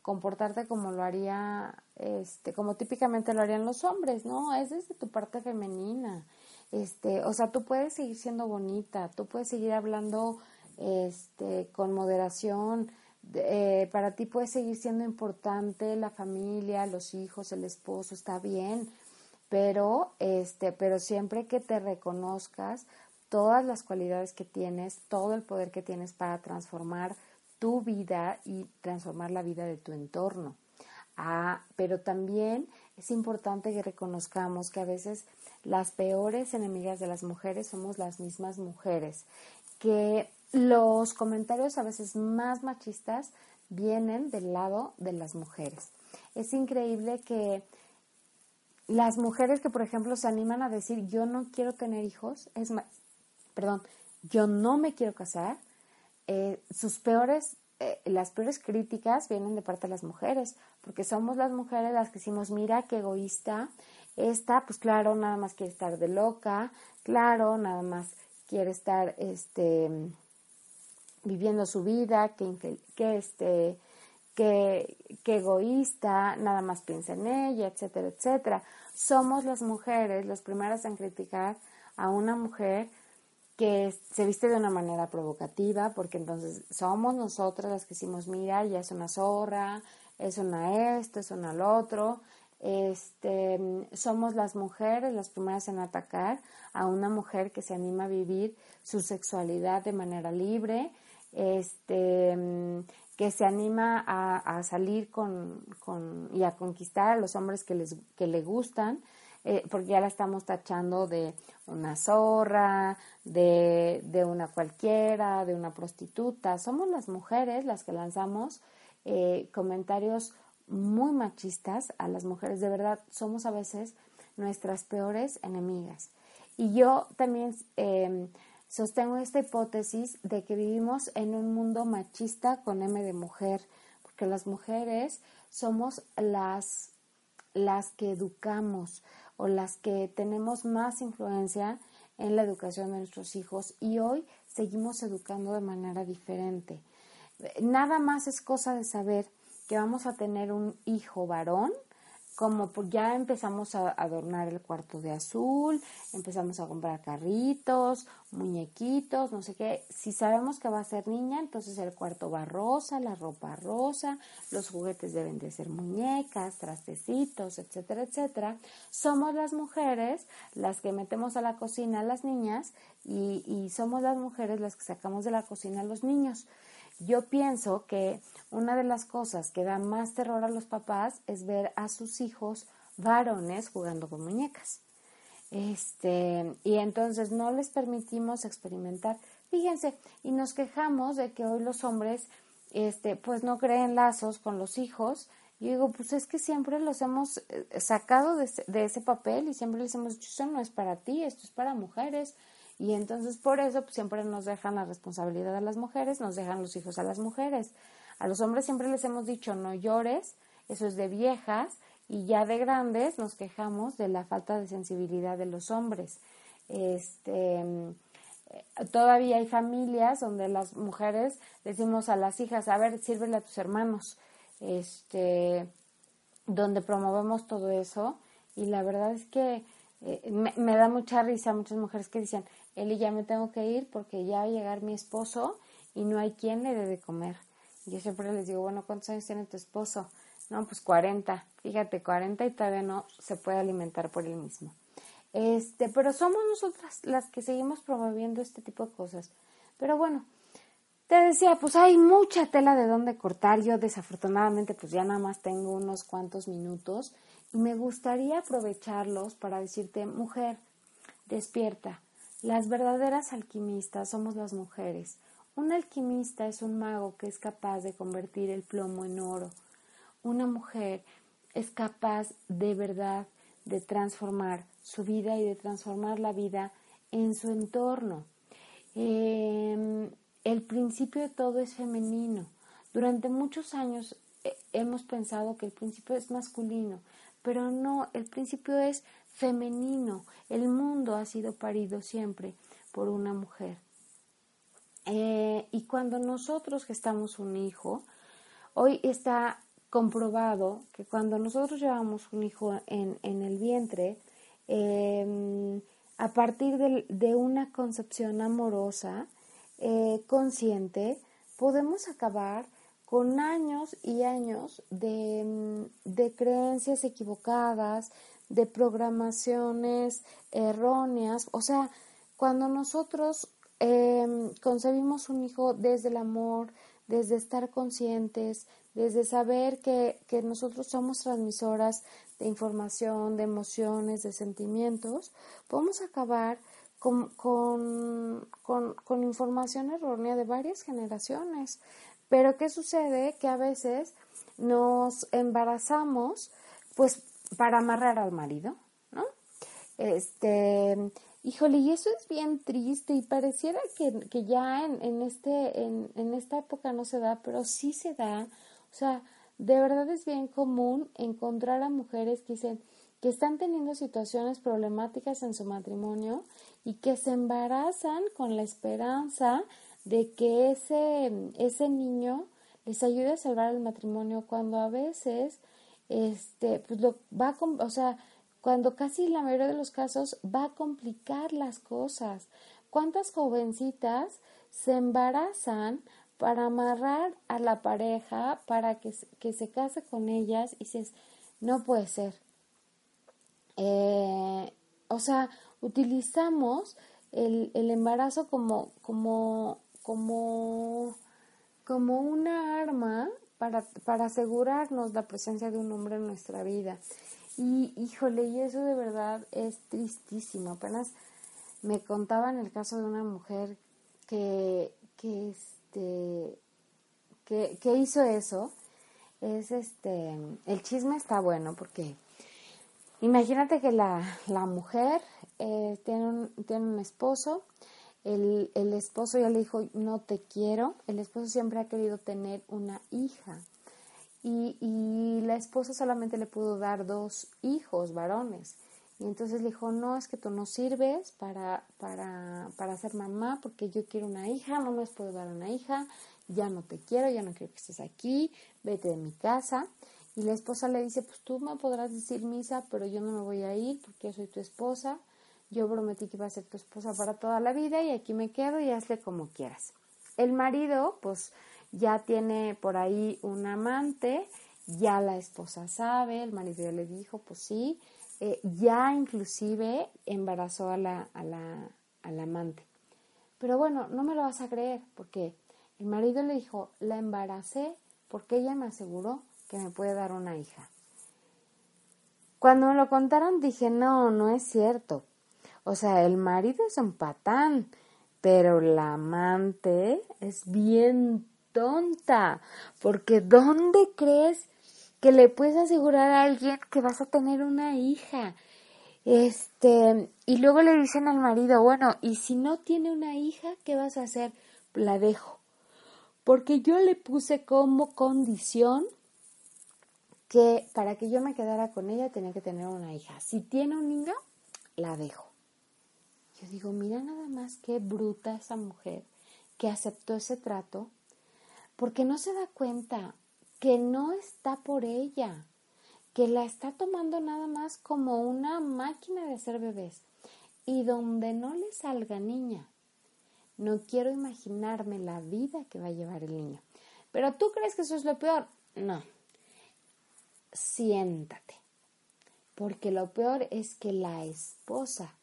comportarte como lo haría, este, como típicamente lo harían los hombres, ¿no? Es desde tu parte femenina. Este, o sea, tú puedes seguir siendo bonita, tú puedes seguir hablando este, con moderación, eh, para ti puede seguir siendo importante la familia, los hijos, el esposo, está bien, pero este, pero siempre que te reconozcas todas las cualidades que tienes, todo el poder que tienes para transformar tu vida y transformar la vida de tu entorno. Ah, pero también es importante que reconozcamos que a veces las peores enemigas de las mujeres somos las mismas mujeres, que los comentarios a veces más machistas vienen del lado de las mujeres. Es increíble que las mujeres que, por ejemplo, se animan a decir yo no quiero tener hijos, es perdón, yo no me quiero casar, eh, sus peores, eh, las peores críticas vienen de parte de las mujeres, porque somos las mujeres las que decimos, mira qué egoísta, esta, pues claro, nada más quiere estar de loca, claro, nada más quiere estar, este, viviendo su vida, que, que este, que, que egoísta, nada más piensa en ella, etcétera, etcétera. Somos las mujeres las primeras en criticar a una mujer que se viste de una manera provocativa, porque entonces somos nosotras las que decimos, mira, ya es una zorra, es una esto, es una lo otro. Este, somos las mujeres las primeras en atacar a una mujer que se anima a vivir su sexualidad de manera libre, este, que se anima a, salir con, con, y a conquistar a los hombres que, les, que le gustan, eh, porque ya la estamos tachando de una zorra, de, de, una cualquiera, de una prostituta. Somos las mujeres las que lanzamos eh, comentarios muy machistas a las mujeres. De verdad, somos a veces nuestras peores enemigas. Y yo también eh, sostengo esta hipótesis de que vivimos en un mundo machista con M de mujer, porque las mujeres somos las, las que educamos, o las que tenemos más influencia en la educación de nuestros hijos y hoy seguimos educando de manera diferente. Nada más es cosa de saber que vamos a tener un hijo varón como ya empezamos a adornar el cuarto de azul, empezamos a comprar carritos, muñequitos, no sé qué. Si sabemos que va a ser niña, entonces el cuarto va rosa, la ropa rosa, los juguetes deben de ser muñecas, trastecitos, etcétera, etcétera. Somos las mujeres las que metemos a la cocina a las niñas y, y somos las mujeres las que sacamos de la cocina a los niños. Yo pienso que una de las cosas que da más terror a los papás es ver a sus hijos varones jugando con muñecas. Este, y entonces no les permitimos experimentar. Fíjense, y nos quejamos de que hoy los hombres este, pues no creen lazos con los hijos. Y digo, pues es que siempre los hemos eh, sacado de de ese papel y siempre les hemos dicho, no es para ti, esto es para mujeres. Y entonces por eso pues, siempre nos dejan la responsabilidad a las mujeres, nos dejan los hijos a las mujeres. A los hombres siempre les hemos dicho, no llores, eso es de viejas, y ya de grandes nos quejamos de la falta de sensibilidad de los hombres. Este, todavía hay familias donde las mujeres decimos a las hijas, a ver, sírvele a tus hermanos, este, donde promovemos todo eso y la verdad es que eh, me, da mucha risa muchas mujeres que dicen, Eli, ya me tengo que ir porque ya va a llegar mi esposo y no hay quien le debe comer. Y yo siempre les digo, bueno, ¿cuántos años tiene tu esposo? No, pues 40, fíjate, 40 y todavía no se puede alimentar por él mismo. Este, pero somos nosotras las que seguimos promoviendo este tipo de cosas. Pero bueno, te decía, pues hay mucha tela de dónde cortar. Yo desafortunadamente pues ya nada más tengo unos cuantos minutos me gustaría aprovecharlos para decirte, mujer, despierta. Las verdaderas alquimistas somos las mujeres. Un alquimista es un mago que es capaz de convertir el plomo en oro. Una mujer es capaz de verdad de transformar su vida y de transformar la vida en su entorno. Em, el principio de todo es femenino. Durante muchos años eh, hemos pensado que el principio es masculino, pero no, el principio es femenino. El mundo ha sido parido siempre por una mujer. Eh, y cuando nosotros gestamos un hijo, hoy está comprobado que cuando nosotros llevamos un hijo en, en el vientre, Em, a partir de, una concepción amorosa, eh, consciente, podemos acabar con años y años de, de, creencias equivocadas, de programaciones erróneas. O sea, cuando nosotros em, concebimos un hijo desde el amor, desde estar conscientes, desde saber que, que nosotros somos transmisoras de información, de emociones, de sentimientos, podemos acabar con, con, con, información errónea de varias generaciones. Pero ¿qué sucede? Que a veces nos embarazamos pues para amarrar al marido, ¿no? Este, híjole, y eso es bien triste y pareciera que, que ya en, en, este, en, en esta época no se da, pero sí se da. O sea, de verdad es bien común encontrar a mujeres que dicen que están teniendo situaciones problemáticas en su matrimonio y que se embarazan con la esperanza de que ese, ese niño les ayude a salvar el matrimonio cuando a veces este pues lo va o sea cuando casi la mayoría de los casos va a complicar las cosas cuántas jovencitas se embarazan para amarrar a la pareja, para que, se case con ellas y dices, no puede ser. Eh, o sea, utilizamos el, el embarazo como, como, como, como una arma para, para asegurarnos la presencia de un hombre en nuestra vida. Y híjole, y eso de verdad es tristísimo. Apenas me contaban el caso de una mujer que, que este, que, hizo eso, es este, el chisme está bueno porque imagínate que la, la mujer eh, tiene, un, tiene un esposo, el, el esposo ya le dijo, no te quiero, el esposo siempre ha querido tener una hija. Y, y, la esposa solamente le pudo dar dos hijos varones. Y entonces le dijo, no, es que tú no sirves para, para, para ser mamá porque yo quiero una hija, no me puedo dar una hija, ya no te quiero, ya no quiero que estés aquí, vete de mi casa. Y la esposa le dice, pues tú me podrás decir misa, pero yo no me voy a ir porque soy tu esposa. Yo prometí que iba a ser tu esposa para toda la vida y aquí me quedo y hazle como quieras. El marido, pues ya tiene por ahí un amante, ya la esposa sabe, el marido ya le dijo, pues sí, eh, ya inclusive embarazó a la, a, la, amante. Pero bueno, no me lo vas a creer, porque el marido le dijo, la embaracé porque ella me aseguró que me puede dar una hija. Cuando me lo contaron dije, no, no es cierto. O sea, el marido es un patán, pero la amante es bien tonta, porque ¿dónde crees que le puedes asegurar a alguien que vas a tener una hija? Este, y luego le dicen al marido, bueno, y si no tiene una hija, ¿qué vas a hacer? La dejo. Porque yo le puse como condición que para que yo me quedara con ella tenía que tener una hija. Si tiene un niño, la dejo. Yo digo, mira nada más qué bruta esa mujer que aceptó ese trato, porque no se da cuenta que no está por ella, que la está tomando nada más como una máquina de hacer bebés. Y donde no le salga niña, no quiero imaginarme la vida que va a llevar el niño. Pero tú crees que eso es lo peor? No. Siéntate. Porque lo peor es que la esposa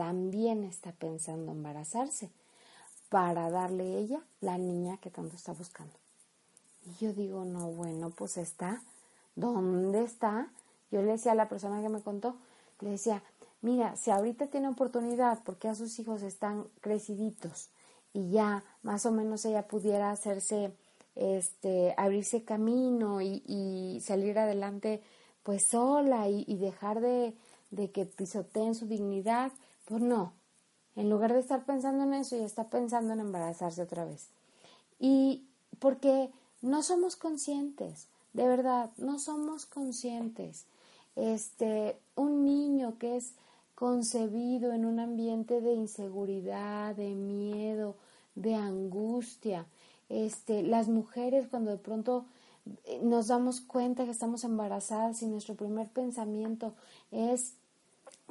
también está pensando embarazarse para darle ella la niña que tanto está buscando. Y yo digo, no, bueno, pues está, ¿dónde está? Yo le decía a la persona que me contó, le decía, mira, si ahorita tiene oportunidad porque a sus hijos están creciditos y ya más o menos ella pudiera hacerse, este, abrirse camino y, salir adelante pues sola y, y dejar de, de que pisoteen su dignidad, pues no, en lugar de estar pensando en eso, ya está pensando en embarazarse otra vez. Y porque no somos conscientes, de verdad, no somos conscientes. Este, un niño que es concebido en un ambiente de inseguridad, de miedo, de angustia. Este, las mujeres cuando de pronto eh, nos damos cuenta que estamos embarazadas y nuestro primer pensamiento es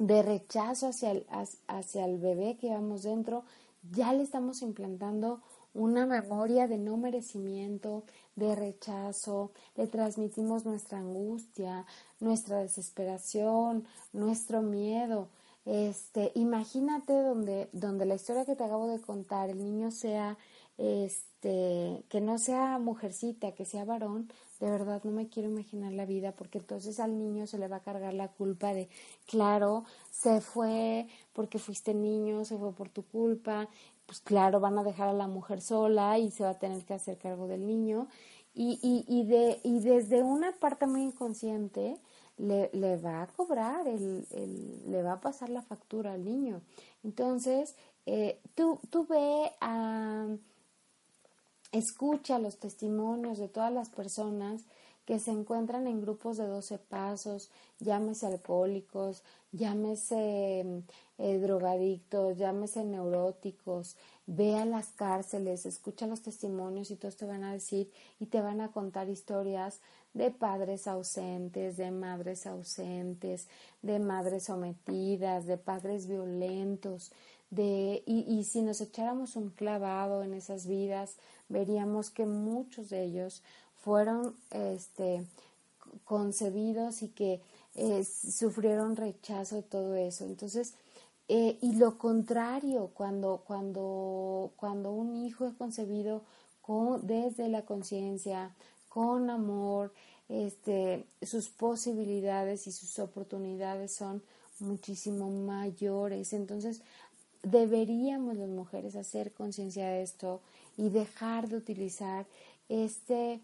de rechazo hacia el, hacia el bebé que llevamos dentro, ya le estamos implantando una memoria de no merecimiento, de rechazo, le transmitimos nuestra angustia, nuestra desesperación, nuestro miedo. Este, imagínate donde, donde la historia que te acabo de contar, el niño sea, este, que no sea mujercita, que sea varón, de verdad no me quiero imaginar la vida porque entonces al niño se le va a cargar la culpa de, claro, se fue porque fuiste niño, se fue por tu culpa, pues claro, van a dejar a la mujer sola y se va a tener que hacer cargo del niño. Y, y, de, y desde una parte muy inconsciente le, le va a cobrar, el, el, le va a pasar la factura al niño. Entonces, eh, tú, tú ve a escucha los testimonios de todas las personas que se encuentran en grupos de 12 pasos, llámese alcohólicos, llámese eh, drogadictos, llámese neuróticos, ve a las cárceles, escucha los testimonios y todos te van a decir y te van a contar historias de padres ausentes, de madres ausentes, de madres sometidas, de padres violentos, de, y, y si nos echáramos un clavado en esas vidas, veríamos que muchos de ellos fueron este, concebidos y que eh, sufrieron rechazo de todo eso. Entonces, eh, y lo contrario, cuando, cuando, cuando un hijo es concebido con, desde la conciencia, con amor, este, sus posibilidades y sus oportunidades son muchísimo mayores. Entonces, deberíamos las mujeres hacer conciencia de esto y dejar de utilizar este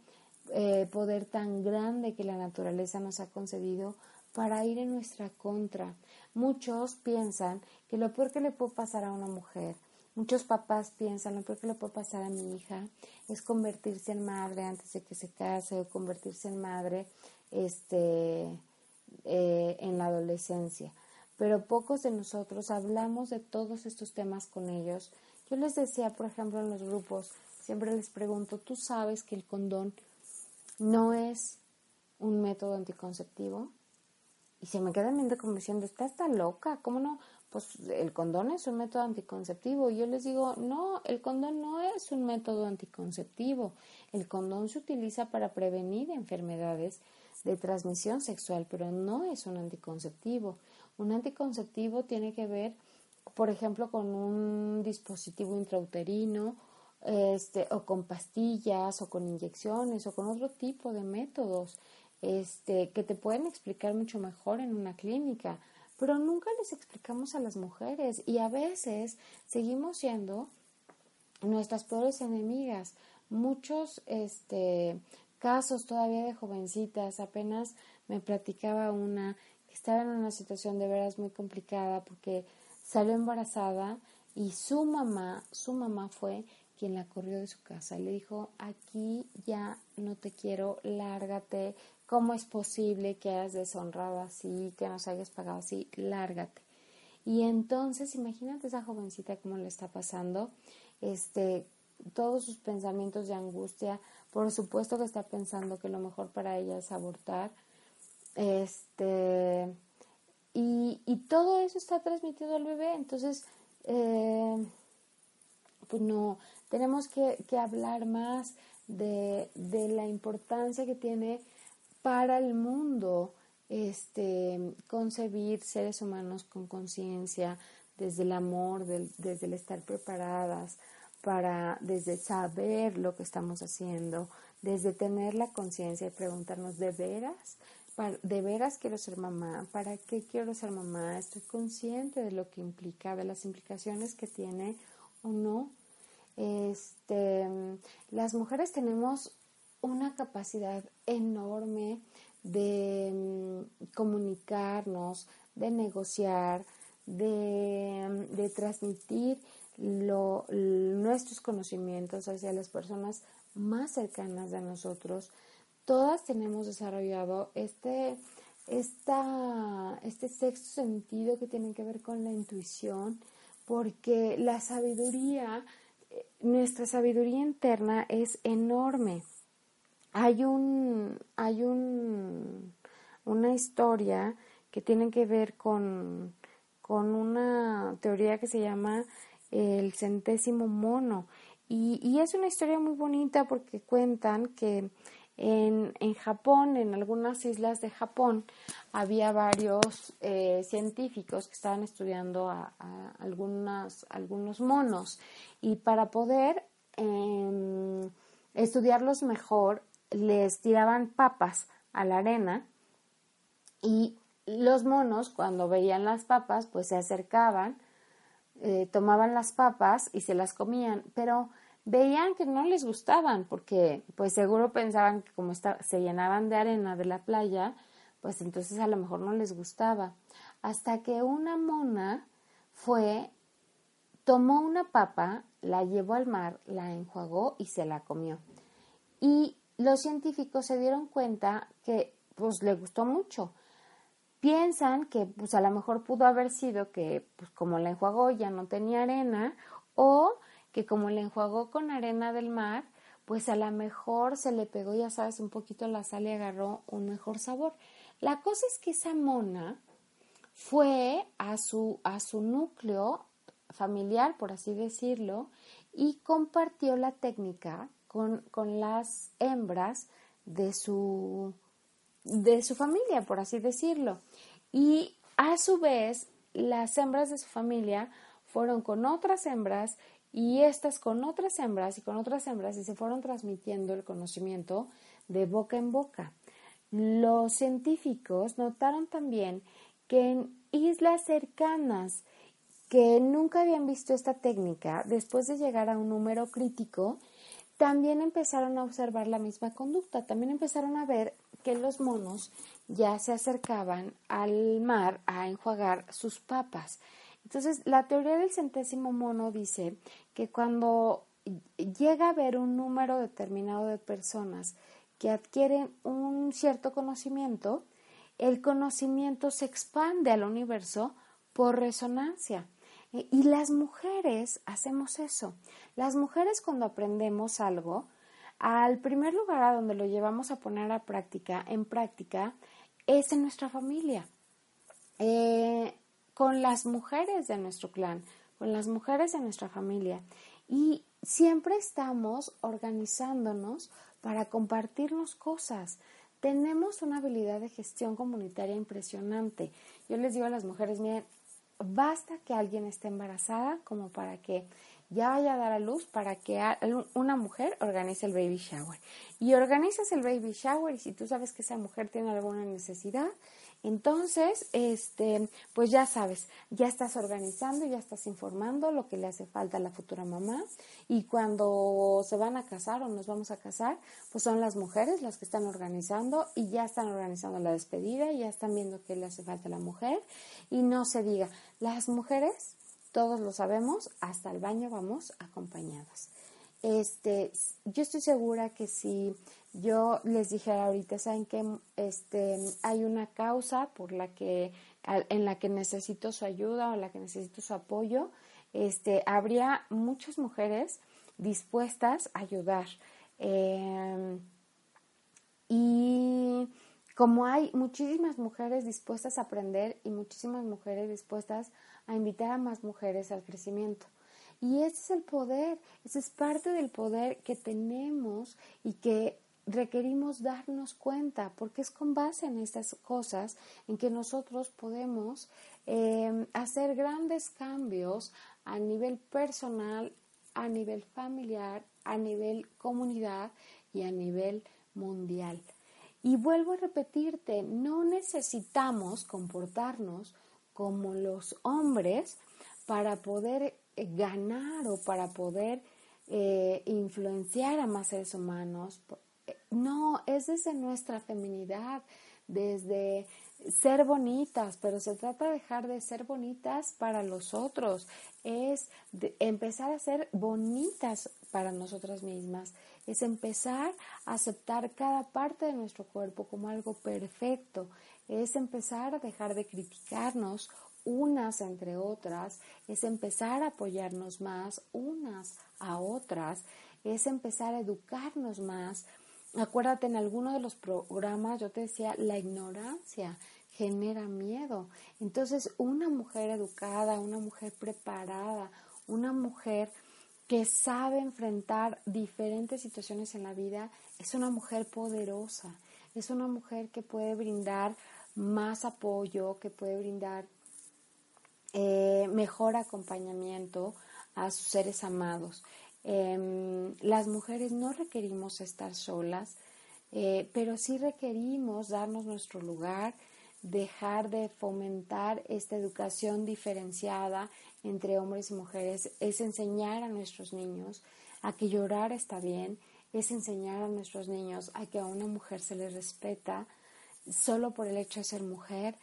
eh, poder tan grande que la naturaleza nos ha concedido para ir en nuestra contra. Muchos piensan que lo peor que le puede pasar a una mujer, muchos papás piensan lo peor que le puede pasar a mi hija es convertirse en madre antes de que se case o convertirse en madre este, eh, en la adolescencia pero pocos de nosotros hablamos de todos estos temas con ellos. Yo les decía, por ejemplo, en los grupos, siempre les pregunto, ¿tú sabes que el condón no es un método anticonceptivo? Y se me quedan viendo como diciendo, está está loca, ¿cómo no? Pues el condón es un método anticonceptivo. Y yo les digo, no, el condón no es un método anticonceptivo. El condón se utiliza para prevenir enfermedades de transmisión sexual, pero no es un anticonceptivo. Un anticonceptivo tiene que ver, por ejemplo, con un dispositivo intrauterino, este, o con pastillas, o con inyecciones, o con otro tipo de métodos, este, que te pueden explicar mucho mejor en una clínica, pero nunca les explicamos a las mujeres y a veces seguimos siendo nuestras peores enemigas. muchos este, casos todavía de jovencitas. Apenas me platicaba una estaba en una situación de veras muy complicada porque salió embarazada y su mamá, su mamá fue quien la corrió de su casa y le dijo, aquí ya no te quiero, lárgate, ¿cómo es posible que hayas deshonrado así, que nos hayas pagado así? Lárgate. Y entonces, imagínate esa jovencita cómo le está pasando, este, todos sus pensamientos de angustia, por supuesto que está pensando que lo mejor para ella es abortar, este, y, y todo eso está transmitido al bebé, entonces, eh, pues no, tenemos que, que hablar más de, de, la importancia que tiene para el mundo este, concebir seres humanos con conciencia, desde el amor, desde el estar preparadas, para desde saber lo que estamos haciendo, desde tener la conciencia y preguntarnos de veras, de veras quiero ser mamá, ¿para qué quiero ser mamá? Estoy consciente de lo que implica, de las implicaciones que tiene o no. Este, las mujeres tenemos una capacidad enorme de mm, comunicarnos, de negociar, de, de transmitir lo, nuestros conocimientos hacia las personas más cercanas de nosotros. Todas tenemos desarrollado este, esta, este sexto sentido que tiene que ver con la intuición, porque la sabiduría, eh, nuestra sabiduría interna es enorme. Hay un, hay un, una historia que tiene que ver con, con una teoría que se llama el centésimo mono. Y, y, es una historia muy bonita porque cuentan que en, en Japón, en algunas islas de Japón, había varios eh, científicos que estaban estudiando a, algunos monos. Y para poder em, estudiarlos mejor les tiraban papas a la arena y los monos cuando veían las papas pues se acercaban, eh, tomaban las papas y se las comían, pero veían que no les gustaban porque pues seguro pensaban que como se llenaban de arena de la playa, pues entonces a lo mejor no les gustaba. Hasta que una mona fue, tomó una papa, la llevó al mar, la enjuagó y se la comió. Y los científicos se dieron cuenta que pues le gustó mucho. Piensan que pues a lo mejor pudo haber sido que pues como la enjuagó ya no tenía arena o que como la enjuagó con arena del mar, pues a lo mejor se le pegó, ya sabes, un poquito la sal y agarró un mejor sabor. La cosa es que esa mona fue a su, a su núcleo familiar, por así decirlo, y compartió la técnica con, las hembras de su, de su familia, por así decirlo. Y a su vez, las hembras de su familia fueron con otras hembras y estas con otras hembras y con otras hembras y se fueron transmitiendo el conocimiento de boca en boca. Los científicos notaron también que en islas cercanas que nunca habían visto esta técnica, después de llegar a un número crítico, también empezaron a observar la misma conducta, también empezaron a ver que los monos ya se acercaban al mar a enjuagar sus papas. Entonces, la teoría del centésimo mono dice que cuando llega a haber un número determinado de personas que adquieren un cierto conocimiento, el conocimiento se expande al universo por resonancia. Eh, y las mujeres hacemos eso. Las mujeres cuando aprendemos algo, al primer lugar a donde lo llevamos a poner a práctica, en práctica, es en nuestra familia. Eh, con las mujeres de nuestro clan, con las mujeres de nuestra familia. Y siempre estamos organizándonos para compartirnos cosas. Tenemos una habilidad de gestión comunitaria impresionante. Yo les digo a las mujeres, miren, basta que alguien esté embarazada como para que ya vaya a dar a luz para que una mujer organice el baby shower. Y organizas el baby shower y si tú sabes que esa mujer tiene alguna necesidad, Entonces, este, pues ya sabes, ya estás organizando, ya estás informando lo que le hace falta a la futura mamá y cuando se van a casar o nos vamos a casar, pues son las mujeres las que están organizando y ya están organizando la despedida, ya están viendo qué le hace falta a la mujer y no se diga, las mujeres, todos lo sabemos, hasta el baño vamos acompañadas. Este, yo estoy segura que si yo les dijera ahorita, saben que este, hay una causa por la que en la que necesito su ayuda o en la que necesito su apoyo, este, habría muchas mujeres dispuestas a ayudar. Em, y como hay muchísimas mujeres dispuestas a aprender y muchísimas mujeres dispuestas a invitar a más mujeres al crecimiento. Y ese es el poder, ese es parte del poder que tenemos y que requerimos darnos cuenta, porque es con base en estas cosas en que nosotros podemos eh, hacer grandes cambios a nivel personal, a nivel familiar, a nivel comunidad y a nivel mundial. Y vuelvo a repetirte, no necesitamos comportarnos como los hombres para poder eh, ganar o para poder eh, influenciar a más seres humanos. No, es desde nuestra feminidad, desde ser bonitas, pero se trata de dejar de ser bonitas para los otros, es empezar a ser bonitas para nosotras mismas, es empezar a aceptar cada parte de nuestro cuerpo como algo perfecto, es empezar a dejar de criticarnos unas entre otras, es empezar a apoyarnos más unas a otras, es empezar a educarnos más. Acuérdate, en alguno de los programas yo te decía, la ignorancia genera miedo. Entonces, una mujer educada, una mujer preparada, una mujer que sabe enfrentar diferentes situaciones en la vida, es una mujer poderosa, es una mujer que puede brindar más apoyo, que puede brindar eh, mejor acompañamiento a sus seres amados. Em, las mujeres no requerimos estar solas, eh, pero sí requerimos darnos nuestro lugar, dejar de fomentar esta educación diferenciada entre hombres y mujeres, es enseñar a nuestros niños a que llorar está bien, es enseñar a nuestros niños a que a una mujer se le respeta solo por el hecho de ser mujer,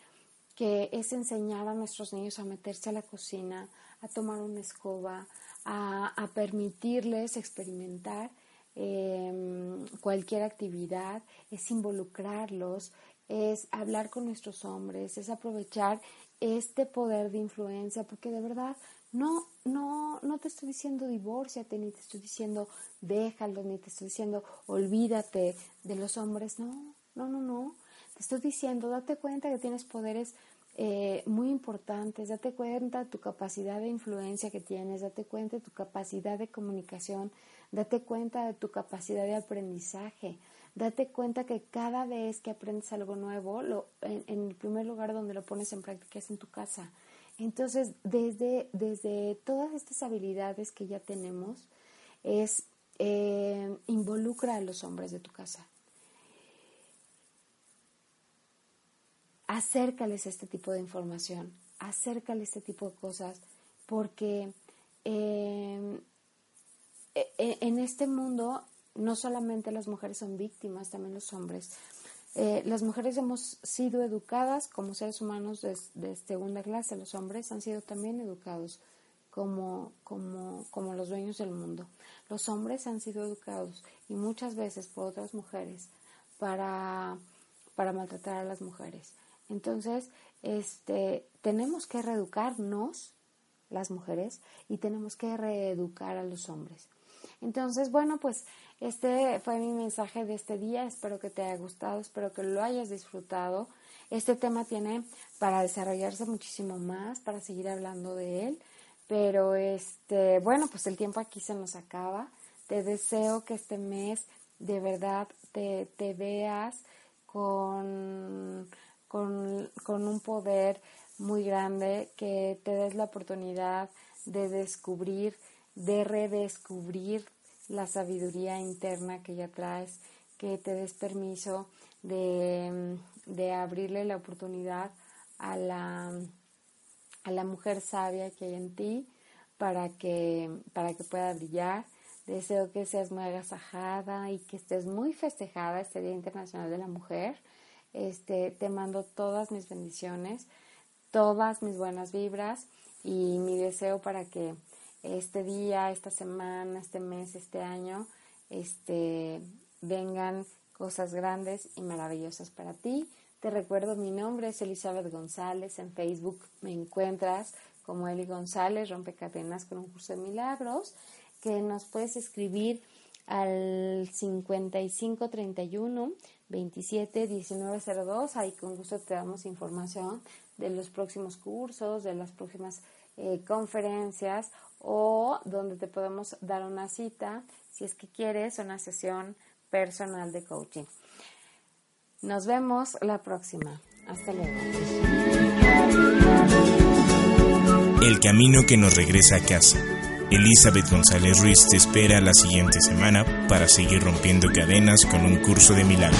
que es enseñar a nuestros niños a meterse a la cocina, a tomar una escoba, a, permitirles experimentar em, cualquier actividad, es involucrarlos, es hablar con nuestros hombres, es aprovechar este poder de influencia, porque de verdad no, no, no te estoy diciendo divórciate, ni te estoy diciendo déjalo, ni te estoy diciendo olvídate de los hombres, no, no, no, no. Te estoy diciendo, date cuenta que tienes poderes eh, muy importantes, date cuenta de tu capacidad de influencia que tienes, date cuenta de tu capacidad de comunicación, date cuenta de tu capacidad de aprendizaje, date cuenta que cada vez que aprendes algo nuevo, lo, en, el primer lugar donde lo pones en práctica es en tu casa. Entonces, desde, desde todas estas habilidades que ya tenemos, es eh, involucra a los hombres de tu casa. Acércales este tipo de información, acércales este tipo de cosas, porque em, e, e, en este mundo no solamente las mujeres son víctimas, también los hombres. Eh, las mujeres hemos sido educadas como seres humanos de, segunda clase, los hombres han sido también educados como, como, como los dueños del mundo. Los hombres han sido educados y muchas veces por otras mujeres para, para maltratar a las mujeres. Entonces, este, tenemos que reeducarnos las mujeres y tenemos que reeducar a los hombres. Entonces, bueno, pues este fue mi mensaje de este día. Espero que te haya gustado, espero que lo hayas disfrutado. Este tema tiene para desarrollarse muchísimo más, para seguir hablando de él. Pero este, bueno, pues el tiempo aquí se nos acaba. Te deseo que este mes de verdad te, te veas con con, un poder muy grande, que te des la oportunidad de descubrir, de redescubrir la sabiduría interna que ya traes, que te des permiso de, de abrirle la oportunidad a la, a la mujer sabia que hay en ti para que, para que pueda brillar. Deseo que seas muy agasajada y que estés muy festejada este Día Internacional de la Mujer. Este, te mando todas mis bendiciones, todas mis buenas vibras y mi deseo para que este día, esta semana, este mes, este año, este, vengan cosas grandes y maravillosas para ti. Te recuerdo, mi nombre es Elizabeth González. En Facebook me encuentras como Eli González, Rompecadenas con un curso de milagros, que nos puedes escribir al 5531 27 1902. Ahí con gusto te damos información de los próximos cursos, de las próximas eh, conferencias o donde te podemos dar una cita si es que quieres una sesión personal de coaching. Nos vemos la próxima. Hasta luego. El camino que nos regresa a casa. Elizabeth González Ruiz te espera la siguiente semana para seguir rompiendo cadenas con un curso de milagros.